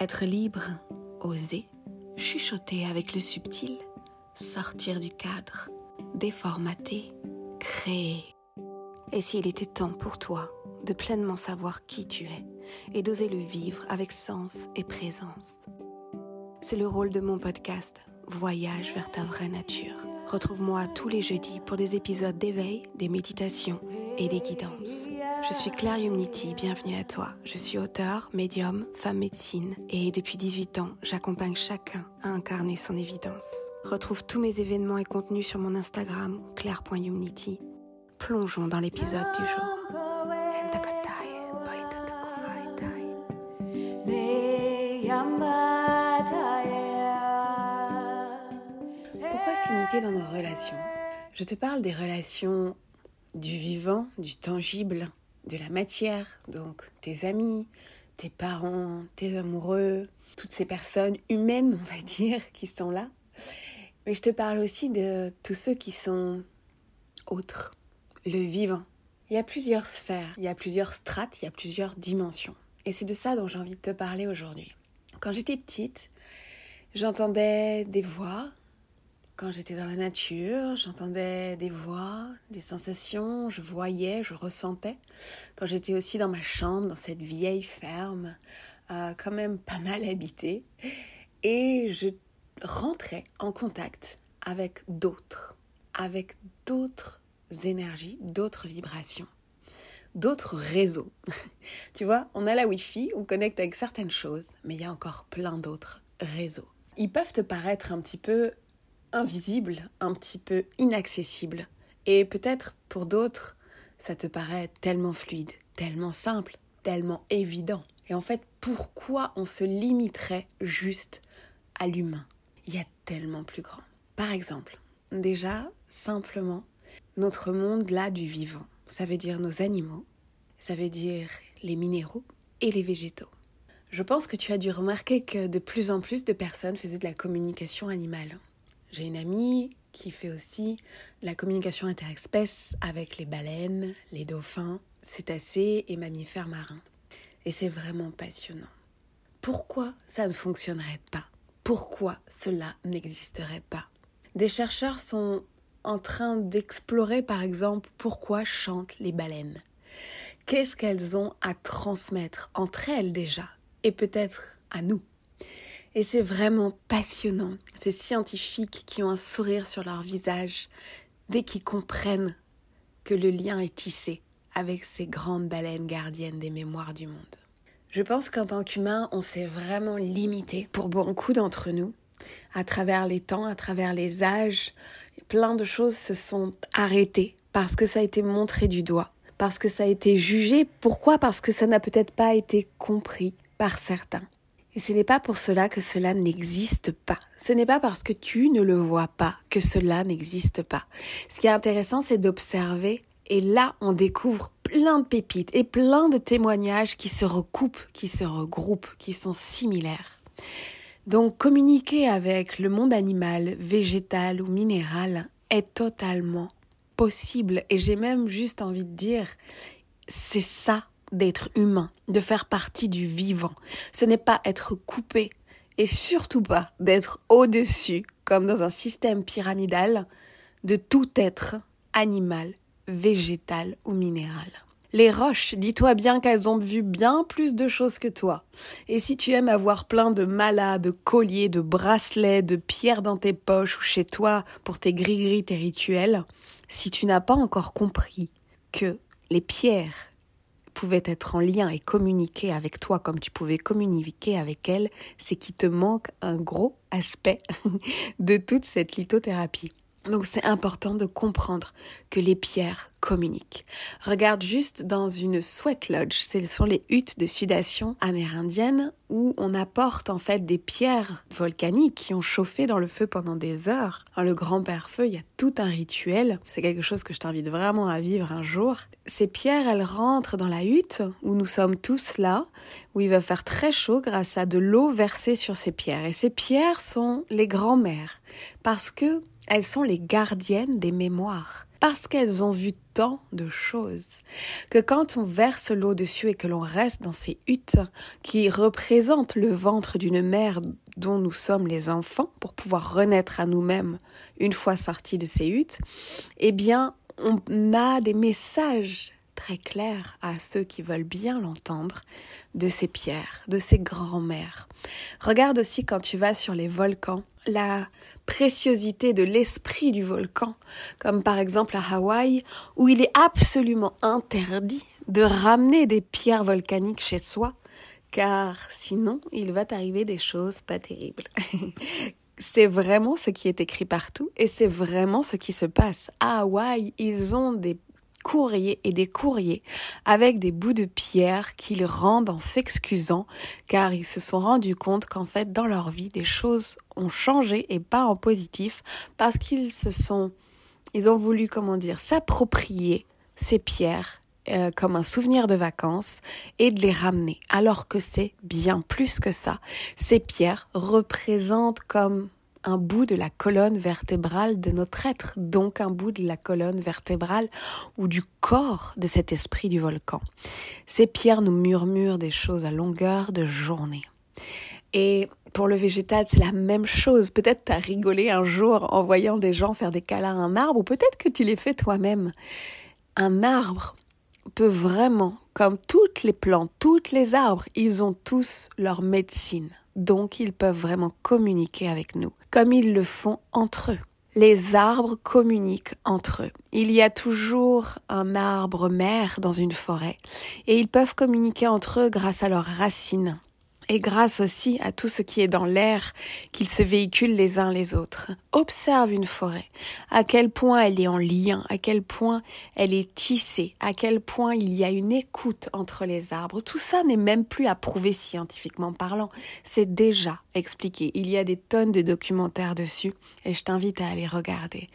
Être libre, oser, chuchoter avec le subtil, sortir du cadre, déformater, créer. Et s'il était temps pour toi de pleinement savoir qui tu es et d'oser le vivre avec sens et présence C'est le rôle de mon podcast Voyage vers ta vraie nature. Retrouve-moi tous les jeudis pour des épisodes d'éveil, des méditations et des guidances. Je suis Claire Humnity, bienvenue à toi. Je suis auteur, médium, femme médecine et depuis 18 ans, j'accompagne chacun à incarner son évidence. Retrouve tous mes événements et contenus sur mon Instagram, claire.humnity. Plongeons dans l'épisode du jour. Pourquoi se limiter dans nos relations? Je te parle des relations du vivant, du tangible, de la matière, donc tes amis, tes parents, tes amoureux, toutes ces personnes humaines, on va dire, qui sont là. Mais je te parle aussi de tous ceux qui sont autres, le vivant. Il y a plusieurs sphères, il y a plusieurs strates, il y a plusieurs dimensions. Et c'est de ça dont j'ai envie de te parler aujourd'hui. Quand j'étais petite, j'entendais des voix quand j'étais dans la nature, j'entendais des voix, des sensations, je voyais, je ressentais. Quand j'étais aussi dans ma chambre, dans cette vieille ferme, euh, quand même pas mal habitée, et je rentrais en contact avec d'autres, avec d'autres énergies, d'autres vibrations, d'autres réseaux. tu vois, on a la Wi-Fi, on connecte avec certaines choses, mais il y a encore plein d'autres réseaux. Ils peuvent te paraître un petit peu invisible, un petit peu inaccessible. Et peut-être pour d'autres, ça te paraît tellement fluide, tellement simple, tellement évident. Et en fait, pourquoi on se limiterait juste à l'humain? Il y a tellement plus grand. Par exemple, déjà, simplement, notre monde là du vivant, ça veut dire nos animaux, ça veut dire les minéraux et les végétaux. Je pense que tu as dû remarquer que de plus en plus de personnes faisaient de la communication animale. J'ai une amie qui fait aussi la communication interespèce avec les baleines, les dauphins, cétacés et mammifères marins. Et c'est vraiment passionnant. Pourquoi ça ne fonctionnerait pas? Pourquoi cela n'existerait pas? Des chercheurs sont en train d'explorer par exemple pourquoi chantent les baleines. Qu'est-ce qu'elles ont à transmettre entre elles déjà? Et peut-être à nous? Et c'est vraiment passionnant, ces scientifiques qui ont un sourire sur leur visage dès qu'ils comprennent que le lien est tissé avec ces grandes baleines gardiennes des mémoires du monde. Je pense qu'en tant qu'humain, on s'est vraiment limité pour beaucoup d'entre nous, à travers les temps, à travers les âges. Plein de choses se sont arrêtées parce que ça a été montré du doigt, parce que ça a été jugé. Pourquoi? Parce que ça n'a peut-être pas été compris par certains. Et ce n'est pas pour cela que cela n'existe pas. Ce n'est pas parce que tu ne le vois pas que cela n'existe pas. Ce qui est intéressant, c'est d'observer. Et là, on découvre plein de pépites et plein de témoignages qui se recoupent, qui se regroupent, qui sont similaires. Donc, communiquer avec le monde animal, végétal ou minéral est totalement possible. Et j'ai même juste envie de dire, c'est ça d'être humain, de faire partie du vivant. Ce n'est pas être coupé et surtout pas d'être au-dessus, comme dans un système pyramidal, de tout être animal, végétal ou minéral. Les roches, dis-toi bien qu'elles ont vu bien plus de choses que toi. Et si tu aimes avoir plein de malas, de colliers, de bracelets, de pierres dans tes poches ou chez toi pour tes gris-gris, tes rituels, si tu n'as pas encore compris que les pierres être en lien et communiquer avec toi comme tu pouvais communiquer avec elle, c'est qu'il te manque un gros aspect de toute cette lithothérapie. Donc c'est important de comprendre que les pierres communiquent. Regarde juste dans une sweat lodge, ce sont les huttes de sudation amérindienne où on apporte en fait des pierres volcaniques qui ont chauffé dans le feu pendant des heures. Dans le grand père feu, il y a tout un rituel. C'est quelque chose que je t'invite vraiment à vivre un jour. Ces pierres, elles rentrent dans la hutte où nous sommes tous là, où il va faire très chaud grâce à de l'eau versée sur ces pierres. Et ces pierres sont les grands-mères parce que elles sont les gardiennes des mémoires. Parce qu'elles ont vu tant de choses que quand on verse l'eau dessus et que l'on reste dans ces huttes qui représentent le ventre d'une mère dont nous sommes les enfants pour pouvoir renaître à nous-mêmes une fois sortis de ces huttes, eh bien, on a des messages très clair à ceux qui veulent bien l'entendre de ces pierres, de ces grands-mères. Regarde aussi quand tu vas sur les volcans, la préciosité de l'esprit du volcan, comme par exemple à Hawaï, où il est absolument interdit de ramener des pierres volcaniques chez soi, car sinon il va t'arriver des choses pas terribles. c'est vraiment ce qui est écrit partout et c'est vraiment ce qui se passe. À Hawaï, ils ont des courriers et des courriers avec des bouts de pierre qu'ils rendent en s'excusant car ils se sont rendus compte qu'en fait dans leur vie des choses ont changé et pas en positif parce qu'ils se sont ils ont voulu comment dire s'approprier ces pierres euh, comme un souvenir de vacances et de les ramener. Alors que c'est bien plus que ça. Ces pierres représentent comme un bout de la colonne vertébrale de notre être, donc un bout de la colonne vertébrale ou du corps de cet esprit du volcan. Ces pierres nous murmurent des choses à longueur de journée. Et pour le végétal, c'est la même chose. Peut-être tu as rigolé un jour en voyant des gens faire des câlins à un arbre, ou peut-être que tu les fais toi-même. Un arbre peut vraiment, comme toutes les plantes, toutes les arbres, ils ont tous leur médecine donc ils peuvent vraiment communiquer avec nous, comme ils le font entre eux. Les arbres communiquent entre eux. Il y a toujours un arbre mère dans une forêt, et ils peuvent communiquer entre eux grâce à leurs racines et grâce aussi à tout ce qui est dans l'air qu'ils se véhiculent les uns les autres. Observe une forêt, à quel point elle est en lien, à quel point elle est tissée, à quel point il y a une écoute entre les arbres. Tout ça n'est même plus à prouver scientifiquement parlant, c'est déjà expliqué. Il y a des tonnes de documentaires dessus et je t'invite à aller regarder.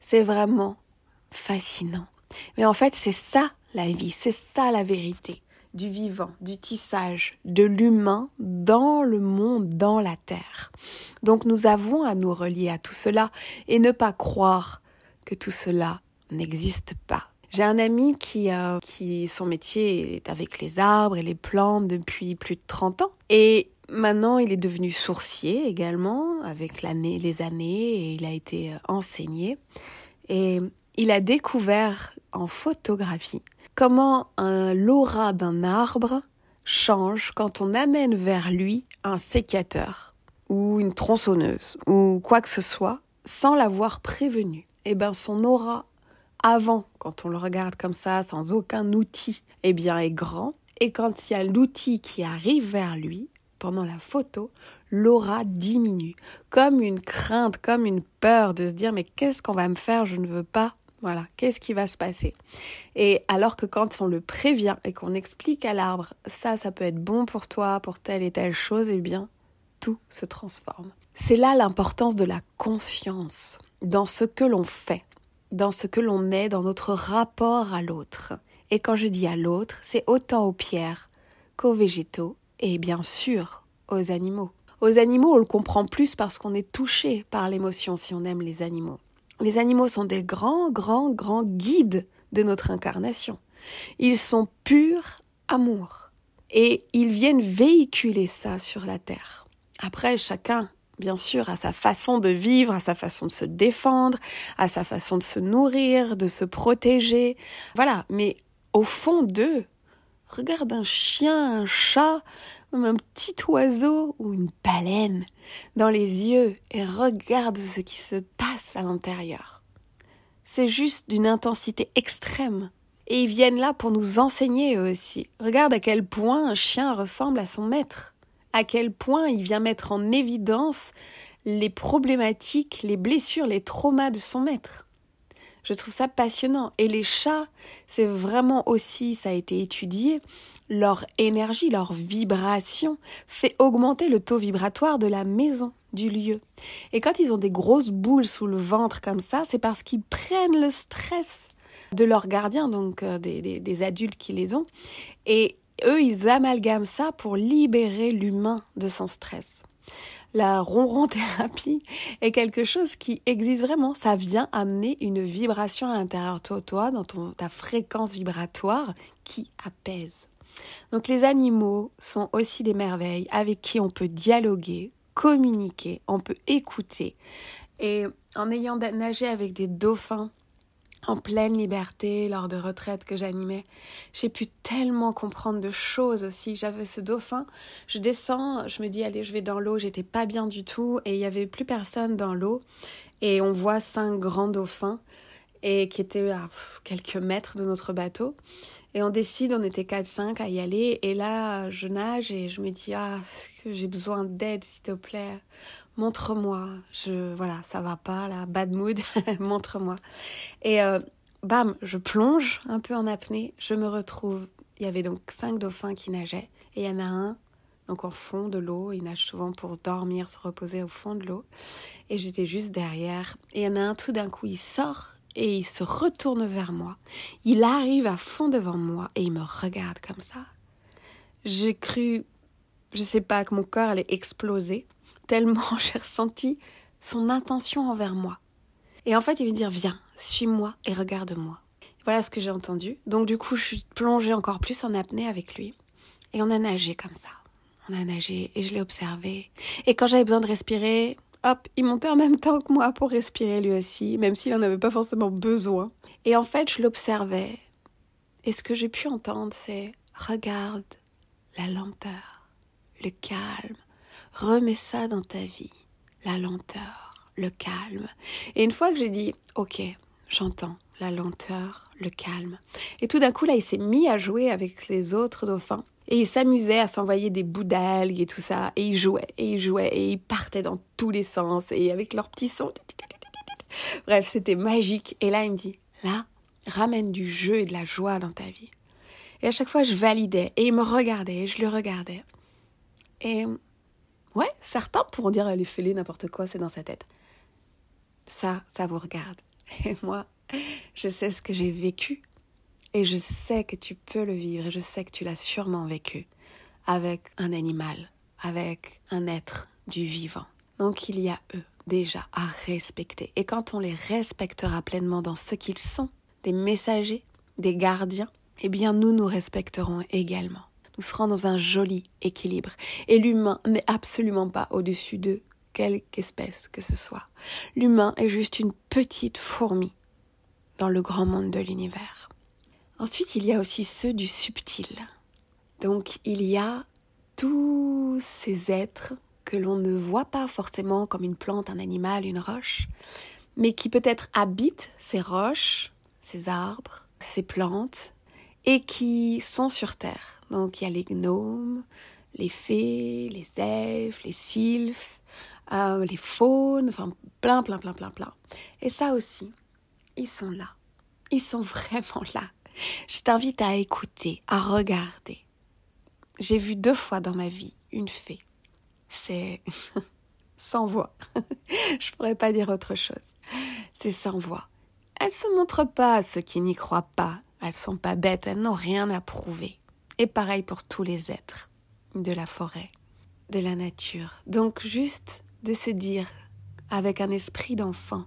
C'est vraiment fascinant. Mais en fait, c'est ça la vie, c'est ça la vérité du vivant, du tissage, de l'humain dans le monde, dans la terre. Donc nous avons à nous relier à tout cela et ne pas croire que tout cela n'existe pas. J'ai un ami qui, euh, qui, son métier est avec les arbres et les plantes depuis plus de 30 ans. Et maintenant, il est devenu sourcier également, avec l'année, les années, et il a été euh, enseigné. Et il a découvert en photographie comment un l'aura d'un arbre change quand on amène vers lui un sécateur ou une tronçonneuse ou quoi que ce soit sans l'avoir prévenu. Eh bien, son aura avant, quand on le regarde comme ça, sans aucun outil, eh bien, est grand. Et quand il y a l'outil qui arrive vers lui, pendant la photo, l'aura diminue. Comme une crainte, comme une peur de se dire, mais qu'est-ce qu'on va me faire? Je ne veux pas voilà, qu'est-ce qui va se passer? Et alors que quand on le prévient et qu'on explique à l'arbre, ça, ça peut être bon pour toi, pour telle et telle chose, eh bien, tout se transforme. C'est là l'importance de la conscience dans ce que l'on fait, dans ce que l'on est, dans notre rapport à l'autre. Et quand je dis à l'autre, c'est autant aux pierres qu'aux végétaux et bien sûr aux animaux. Aux animaux, on le comprend plus parce qu'on est touché par l'émotion si on aime les animaux. Les animaux sont des grands, grands, grands guides de notre incarnation. Ils sont purs amour. Et ils viennent véhiculer ça sur la terre. Après, chacun, bien sûr, a sa façon de vivre, a sa façon de se défendre, a sa façon de se nourrir, de se protéger. Voilà. Mais au fond d'eux, regarde un chien, un chat, comme un petit oiseau ou une baleine dans les yeux et regarde ce qui se passe à l'intérieur. C'est juste d'une intensité extrême. Et ils viennent là pour nous enseigner eux aussi. Regarde à quel point un chien ressemble à son maître. À quel point il vient mettre en évidence les problématiques, les blessures, les traumas de son maître. Je trouve ça passionnant. Et les chats, c'est vraiment aussi, ça a été étudié, leur énergie, leur vibration fait augmenter le taux vibratoire de la maison, du lieu. Et quand ils ont des grosses boules sous le ventre comme ça, c'est parce qu'ils prennent le stress de leurs gardiens, donc euh, des, des adultes qui les ont. Et eux, ils amalgament ça pour libérer l'humain de son stress. La ronron thérapie est quelque chose qui existe vraiment. Ça vient amener une vibration à l'intérieur de toi, dans ta fréquence vibratoire qui apaise. Donc les animaux sont aussi des merveilles avec qui on peut dialoguer, communiquer, on peut écouter. Et en ayant nagé avec des dauphins en pleine liberté lors de retraites que j'animais. J'ai pu tellement comprendre de choses aussi. J'avais ce dauphin, je descends, je me dis allez, je vais dans l'eau, j'étais pas bien du tout et il y avait plus personne dans l'eau. Et on voit cinq grands dauphins et qui étaient à quelques mètres de notre bateau. Et on décide, on était 4-5 à y aller. Et là je nage et je me dis ah, j'ai besoin d'aide s'il te plaît? Montre-moi, je voilà, ça va pas là, bad mood, montre-moi. Et euh, bam, je plonge un peu en apnée, je me retrouve, il y avait donc cinq dauphins qui nageaient et il y en a un donc en fond de l'eau, il nage souvent pour dormir, se reposer au fond de l'eau. Et j'étais juste derrière. Et il y en a un tout d'un coup, il sort et il se retourne vers moi. Il arrive à fond devant moi et il me regarde comme ça. J'ai cru je sais pas que mon cœur allait exploser tellement j'ai ressenti son intention envers moi. Et en fait, il veut dire Viens, suis-moi et regarde-moi. Voilà ce que j'ai entendu. Donc, du coup, je suis plongée encore plus en apnée avec lui. Et on a nagé comme ça. On a nagé et je l'ai observé. Et quand j'avais besoin de respirer, hop, il montait en même temps que moi pour respirer lui aussi, même s'il n'en avait pas forcément besoin. Et en fait, je l'observais. Et ce que j'ai pu entendre, c'est Regarde la lenteur, le calme, remets ça dans ta vie, la lenteur, le calme. Et une fois que j'ai dit, ok, j'entends la lenteur, le calme. Et tout d'un coup, là, il s'est mis à jouer avec les autres dauphins. Et il s'amusait à s'envoyer des bouts d'algues et tout ça. Et il jouait, et il jouait, et il partait dans tous les sens. Et avec leurs petits sons. Bref, c'était magique. Et là, il me dit, là, ramène du jeu et de la joie dans ta vie. Et à chaque fois, je validais. Et il me regardait, et je le regardais. Et Ouais, certains pourront dire elle est fêlée, n'importe quoi, c'est dans sa tête. Ça, ça vous regarde. Et moi, je sais ce que j'ai vécu. Et je sais que tu peux le vivre. Et je sais que tu l'as sûrement vécu avec un animal, avec un être du vivant. Donc il y a eux déjà à respecter. Et quand on les respectera pleinement dans ce qu'ils sont, des messagers, des gardiens, eh bien nous nous respecterons également nous serons dans un joli équilibre. Et l'humain n'est absolument pas au-dessus de quelque espèce que ce soit. L'humain est juste une petite fourmi dans le grand monde de l'univers. Ensuite, il y a aussi ceux du subtil. Donc, il y a tous ces êtres que l'on ne voit pas forcément comme une plante, un animal, une roche, mais qui peut-être habitent ces roches, ces arbres, ces plantes, et qui sont sur Terre. Donc il y a les gnomes, les fées, les elfes, les sylphes, euh, les faunes, enfin plein, plein, plein, plein, plein. Et ça aussi, ils sont là. Ils sont vraiment là. Je t'invite à écouter, à regarder. J'ai vu deux fois dans ma vie une fée. C'est sans voix. Je pourrais pas dire autre chose. C'est sans voix. Elles se montrent pas à ceux qui n'y croient pas. Elles sont pas bêtes, elles n'ont rien à prouver. Et pareil pour tous les êtres de la forêt, de la nature. Donc juste de se dire avec un esprit d'enfant,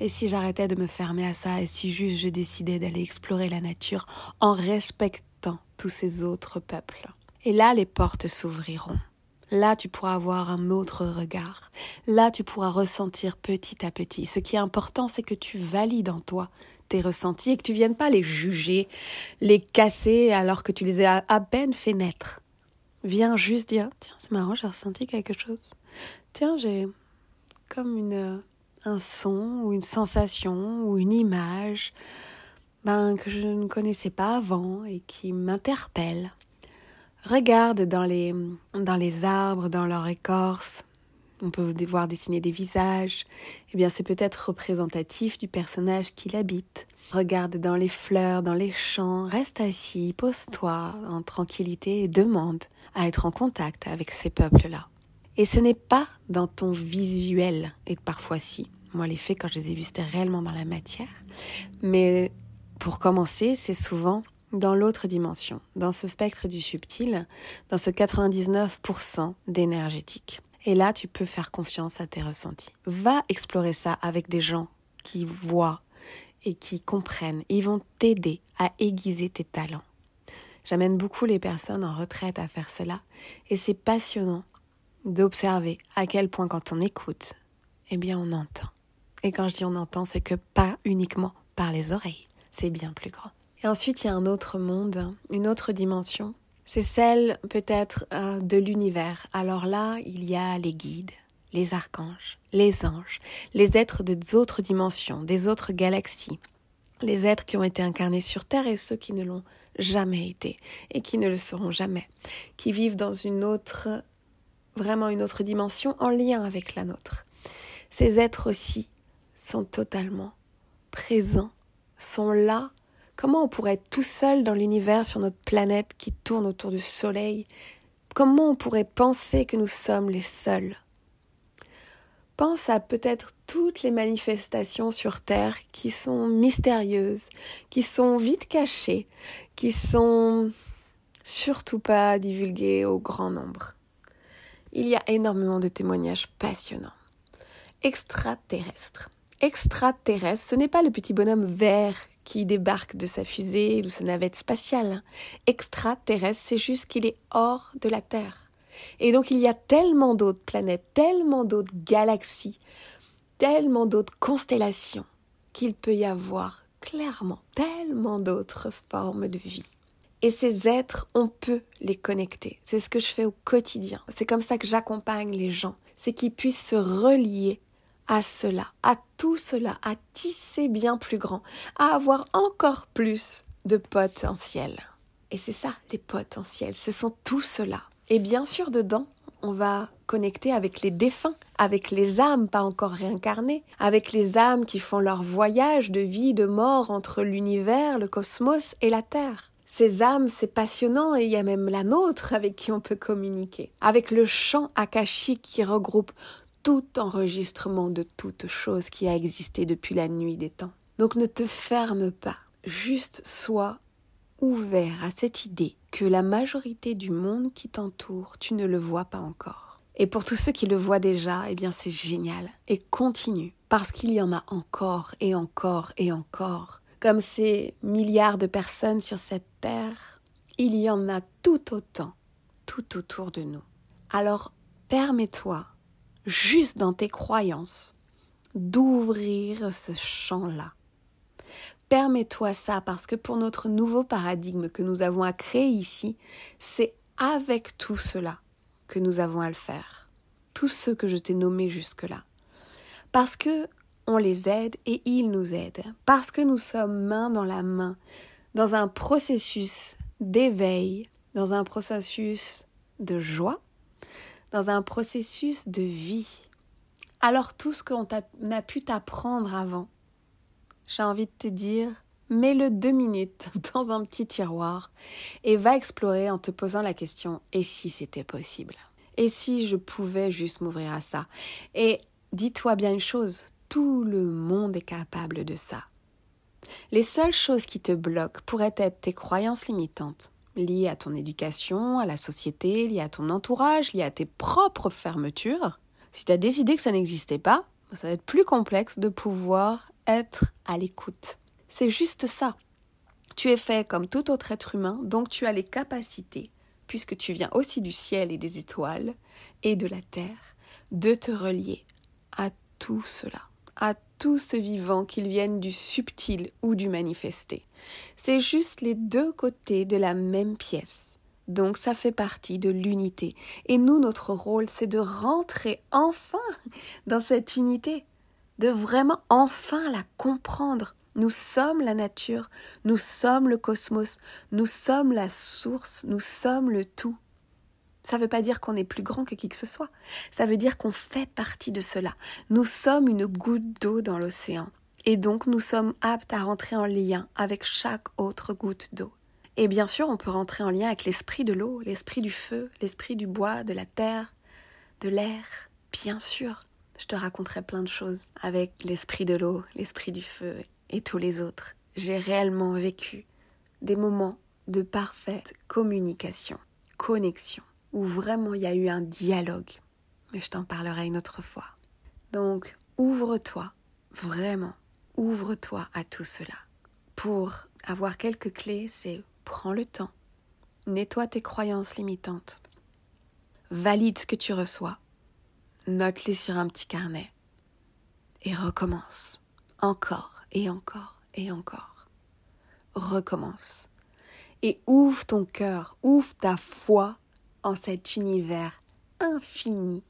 et si j'arrêtais de me fermer à ça, et si juste je décidais d'aller explorer la nature en respectant tous ces autres peuples. Et là, les portes s'ouvriront. Là, tu pourras avoir un autre regard. Là, tu pourras ressentir petit à petit. Ce qui est important, c'est que tu valides en toi tes ressentis et que tu viennes pas les juger, les casser alors que tu les as à peine fait naître. Viens juste dire Tiens, c'est marrant, j'ai ressenti quelque chose. Tiens, j'ai comme une, un son ou une sensation ou une image ben, que je ne connaissais pas avant et qui m'interpelle. Regarde dans les, dans les arbres, dans leur écorce. On peut voir dessiner des visages. Eh bien, c'est peut-être représentatif du personnage qui l'habite. Regarde dans les fleurs, dans les champs. Reste assis, pose-toi en tranquillité et demande à être en contact avec ces peuples-là. Et ce n'est pas dans ton visuel, et parfois si. Moi, les faits, quand je les ai vus, c'était réellement dans la matière. Mais pour commencer, c'est souvent dans l'autre dimension, dans ce spectre du subtil, dans ce 99% d'énergétique. Et là, tu peux faire confiance à tes ressentis. Va explorer ça avec des gens qui voient et qui comprennent. Ils vont t'aider à aiguiser tes talents. J'amène beaucoup les personnes en retraite à faire cela et c'est passionnant d'observer à quel point quand on écoute, eh bien on entend. Et quand je dis on entend, c'est que pas uniquement par les oreilles, c'est bien plus grand. Et ensuite, il y a un autre monde, une autre dimension. C'est celle peut-être euh, de l'univers. Alors là, il y a les guides, les archanges, les anges, les êtres des autres dimensions, des autres galaxies, les êtres qui ont été incarnés sur Terre et ceux qui ne l'ont jamais été et qui ne le seront jamais, qui vivent dans une autre, vraiment une autre dimension en lien avec la nôtre. Ces êtres aussi sont totalement présents, sont là. Comment on pourrait être tout seul dans l'univers sur notre planète qui tourne autour du Soleil? Comment on pourrait penser que nous sommes les seuls? Pense à peut-être toutes les manifestations sur Terre qui sont mystérieuses, qui sont vite cachées, qui sont surtout pas divulguées au grand nombre. Il y a énormément de témoignages passionnants. Extraterrestres. Extraterrestre, ce n'est pas le petit bonhomme vert qui débarque de sa fusée ou sa navette spatiale. Extraterrestre, c'est juste qu'il est hors de la Terre. Et donc il y a tellement d'autres planètes, tellement d'autres galaxies, tellement d'autres constellations qu'il peut y avoir clairement tellement d'autres formes de vie. Et ces êtres, on peut les connecter. C'est ce que je fais au quotidien. C'est comme ça que j'accompagne les gens. C'est qu'ils puissent se relier à cela, à tout cela, à tisser bien plus grand, à avoir encore plus de potentiel. Et c'est ça, les potentiels. Ce sont tout cela. Et bien sûr, dedans, on va connecter avec les défunts, avec les âmes pas encore réincarnées, avec les âmes qui font leur voyage de vie, de mort entre l'univers, le cosmos et la Terre. Ces âmes, c'est passionnant et il y a même la nôtre avec qui on peut communiquer. Avec le chant akashique qui regroupe tout enregistrement de toute chose qui a existé depuis la nuit des temps. Donc ne te ferme pas, juste sois ouvert à cette idée que la majorité du monde qui t'entoure, tu ne le vois pas encore. Et pour tous ceux qui le voient déjà, eh bien c'est génial. Et continue, parce qu'il y en a encore et encore et encore. Comme ces milliards de personnes sur cette terre, il y en a tout autant, tout autour de nous. Alors permets-toi, juste dans tes croyances, d'ouvrir ce champ-là Permets-toi ça parce que pour notre nouveau paradigme que nous avons à créer ici, c'est avec tout cela que nous avons à le faire. Tous ceux que je t'ai nommés jusque-là. Parce que on les aide et ils nous aident. Parce que nous sommes main dans la main dans un processus d'éveil, dans un processus de joie, dans un processus de vie. Alors tout ce qu'on a pu t'apprendre avant, j'ai envie de te dire, mets-le deux minutes dans un petit tiroir et va explorer en te posant la question et si c'était possible? Et si je pouvais juste m'ouvrir à ça? Et dis-toi bien une chose, tout le monde est capable de ça. Les seules choses qui te bloquent pourraient être tes croyances limitantes, liées à ton éducation, à la société, liées à ton entourage, liées à tes propres fermetures. Si tu as décidé que ça n'existait pas, ça va être plus complexe de pouvoir être à l'écoute. C'est juste ça. Tu es fait comme tout autre être humain, donc tu as les capacités, puisque tu viens aussi du ciel et des étoiles et de la terre, de te relier à tout cela, à tout ce vivant, qu'il vienne du subtil ou du manifesté. C'est juste les deux côtés de la même pièce. Donc ça fait partie de l'unité. Et nous, notre rôle, c'est de rentrer enfin dans cette unité de vraiment enfin la comprendre. Nous sommes la nature, nous sommes le cosmos, nous sommes la source, nous sommes le tout. Ça ne veut pas dire qu'on est plus grand que qui que ce soit, ça veut dire qu'on fait partie de cela. Nous sommes une goutte d'eau dans l'océan, et donc nous sommes aptes à rentrer en lien avec chaque autre goutte d'eau. Et bien sûr, on peut rentrer en lien avec l'esprit de l'eau, l'esprit du feu, l'esprit du bois, de la terre, de l'air, bien sûr je te raconterai plein de choses avec l'esprit de l'eau, l'esprit du feu et tous les autres. J'ai réellement vécu des moments de parfaite communication, connexion, où vraiment il y a eu un dialogue. Mais je t'en parlerai une autre fois. Donc, ouvre-toi, vraiment, ouvre-toi à tout cela. Pour avoir quelques clés, c'est prends le temps, nettoie tes croyances limitantes, valide ce que tu reçois, note-les sur un petit carnet et recommence. Encore et encore et encore. Recommence. Et ouvre ton cœur, ouvre ta foi en cet univers infini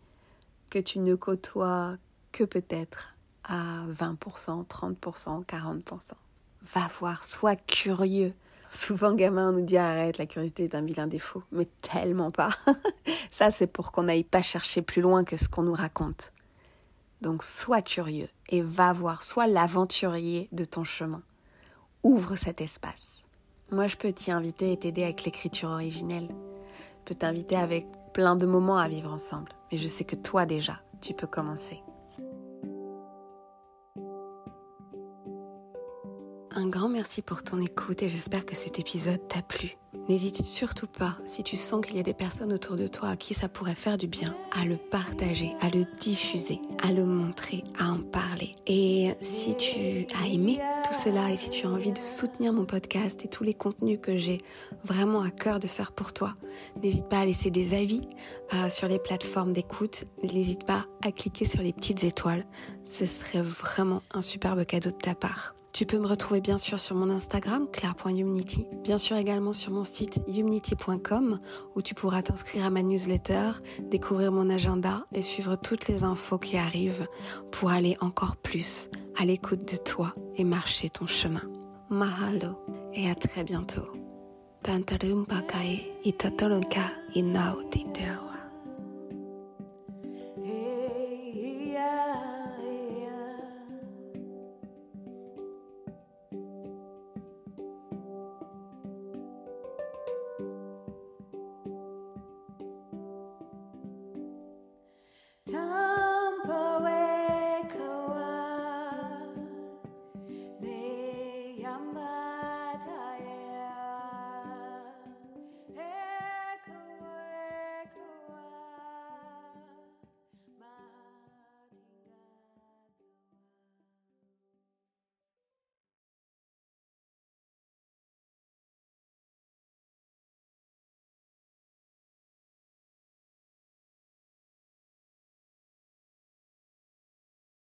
que tu ne côtoies que peut-être à 20%, 30%, 40%. Va voir, sois curieux. Souvent, gamin, on nous dit arrête, la curiosité est un vilain défaut, mais tellement pas. Ça, c'est pour qu'on n'aille pas chercher plus loin que ce qu'on nous raconte. Donc, sois curieux et va voir, sois l'aventurier de ton chemin. Ouvre cet espace. Moi, je peux t'y inviter et t'aider avec l'écriture originelle. Je peux t'inviter avec plein de moments à vivre ensemble. Mais je sais que toi déjà, tu peux commencer. Un grand merci pour ton écoute et j'espère que cet épisode t'a plu. N'hésite surtout pas, si tu sens qu'il y a des personnes autour de toi à qui ça pourrait faire du bien, à le partager, à le diffuser, à le montrer, à en parler. Et si tu as aimé tout cela et si tu as envie de soutenir mon podcast et tous les contenus que j'ai vraiment à cœur de faire pour toi, n'hésite pas à laisser des avis euh, sur les plateformes d'écoute. N'hésite pas à cliquer sur les petites étoiles. Ce serait vraiment un superbe cadeau de ta part. Tu peux me retrouver bien sûr sur mon Instagram, claire.humnity, bien sûr également sur mon site humnity.com où tu pourras t'inscrire à ma newsletter, découvrir mon agenda et suivre toutes les infos qui arrivent pour aller encore plus à l'écoute de toi et marcher ton chemin. Mahalo et à très bientôt. time.